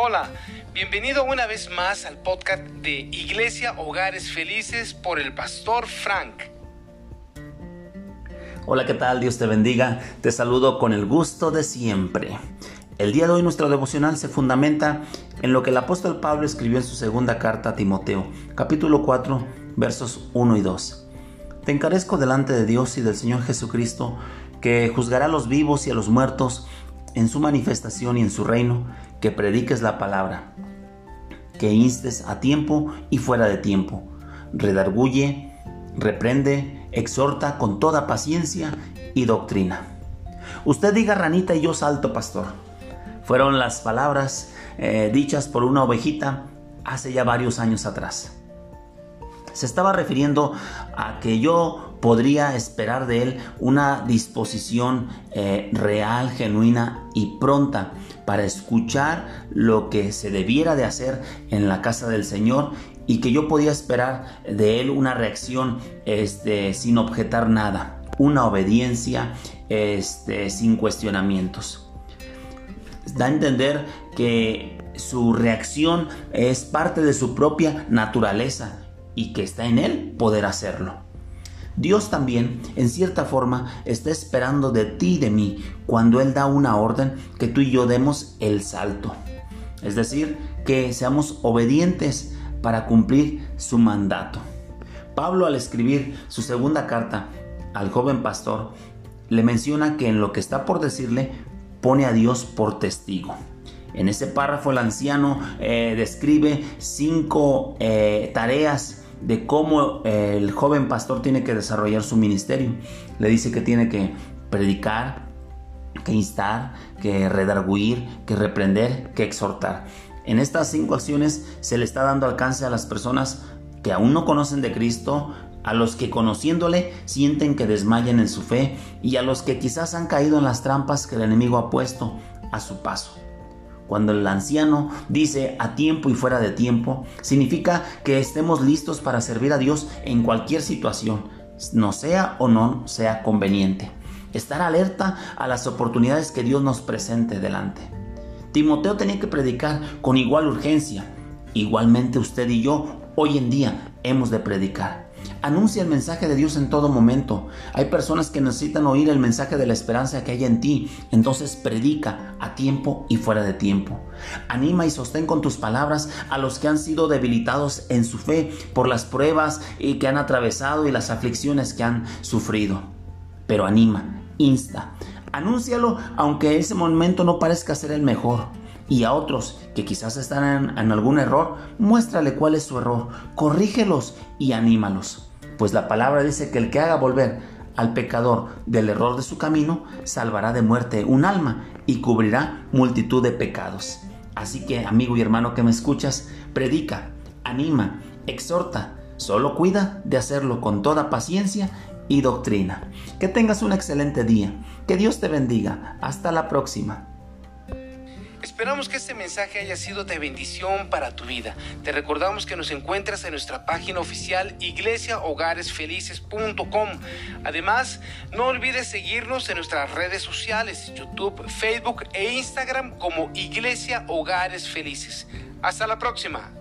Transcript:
Hola, bienvenido una vez más al podcast de Iglesia Hogares Felices por el pastor Frank. Hola, ¿qué tal? Dios te bendiga. Te saludo con el gusto de siempre. El día de hoy nuestro devocional se fundamenta en lo que el apóstol Pablo escribió en su segunda carta a Timoteo, capítulo 4, versos 1 y 2. Te encarezco delante de Dios y del Señor Jesucristo, que juzgará a los vivos y a los muertos en su manifestación y en su reino, que prediques la palabra, que instes a tiempo y fuera de tiempo, redarguye, reprende, exhorta con toda paciencia y doctrina. Usted diga ranita y yo salto, pastor. Fueron las palabras eh, dichas por una ovejita hace ya varios años atrás. Se estaba refiriendo a que yo podría esperar de él una disposición eh, real, genuina y pronta para escuchar lo que se debiera de hacer en la casa del Señor y que yo podía esperar de él una reacción este, sin objetar nada, una obediencia este, sin cuestionamientos. Da a entender que su reacción es parte de su propia naturaleza y que está en Él poder hacerlo. Dios también, en cierta forma, está esperando de ti y de mí cuando Él da una orden que tú y yo demos el salto. Es decir, que seamos obedientes para cumplir su mandato. Pablo al escribir su segunda carta al joven pastor, le menciona que en lo que está por decirle pone a Dios por testigo. En ese párrafo el anciano eh, describe cinco eh, tareas de cómo eh, el joven pastor tiene que desarrollar su ministerio. Le dice que tiene que predicar, que instar, que redarguir, que reprender, que exhortar. En estas cinco acciones se le está dando alcance a las personas que aún no conocen de Cristo, a los que conociéndole sienten que desmayan en su fe y a los que quizás han caído en las trampas que el enemigo ha puesto a su paso. Cuando el anciano dice a tiempo y fuera de tiempo, significa que estemos listos para servir a Dios en cualquier situación, no sea o no sea conveniente. Estar alerta a las oportunidades que Dios nos presente delante. Timoteo tenía que predicar con igual urgencia. Igualmente usted y yo hoy en día hemos de predicar. Anuncia el mensaje de Dios en todo momento. Hay personas que necesitan oír el mensaje de la esperanza que hay en ti. Entonces predica a tiempo y fuera de tiempo. Anima y sostén con tus palabras a los que han sido debilitados en su fe por las pruebas que han atravesado y las aflicciones que han sufrido. Pero anima, insta. Anúncialo aunque ese momento no parezca ser el mejor y a otros que quizás están en, algún error, muéstrale cuál es su error, corrígelos y anímalos pues la palabra dice que el que haga volver al pecador del error de su camino, salvará de muerte un alma y cubrirá multitud de pecados. Así que, amigo y hermano que me escuchas, predica, anima, exhorta, solo cuida de hacerlo con toda paciencia y doctrina. Que tengas un excelente día, que Dios te bendiga, hasta la próxima. Esperamos que este mensaje haya sido de bendición para tu vida. Te recordamos que nos encuentras en nuestra página oficial iglesiahogaresfelices.com. Además, no olvides seguirnos en nuestras redes sociales, YouTube, Facebook e Instagram como Iglesia Hogares Felices. Hasta la próxima.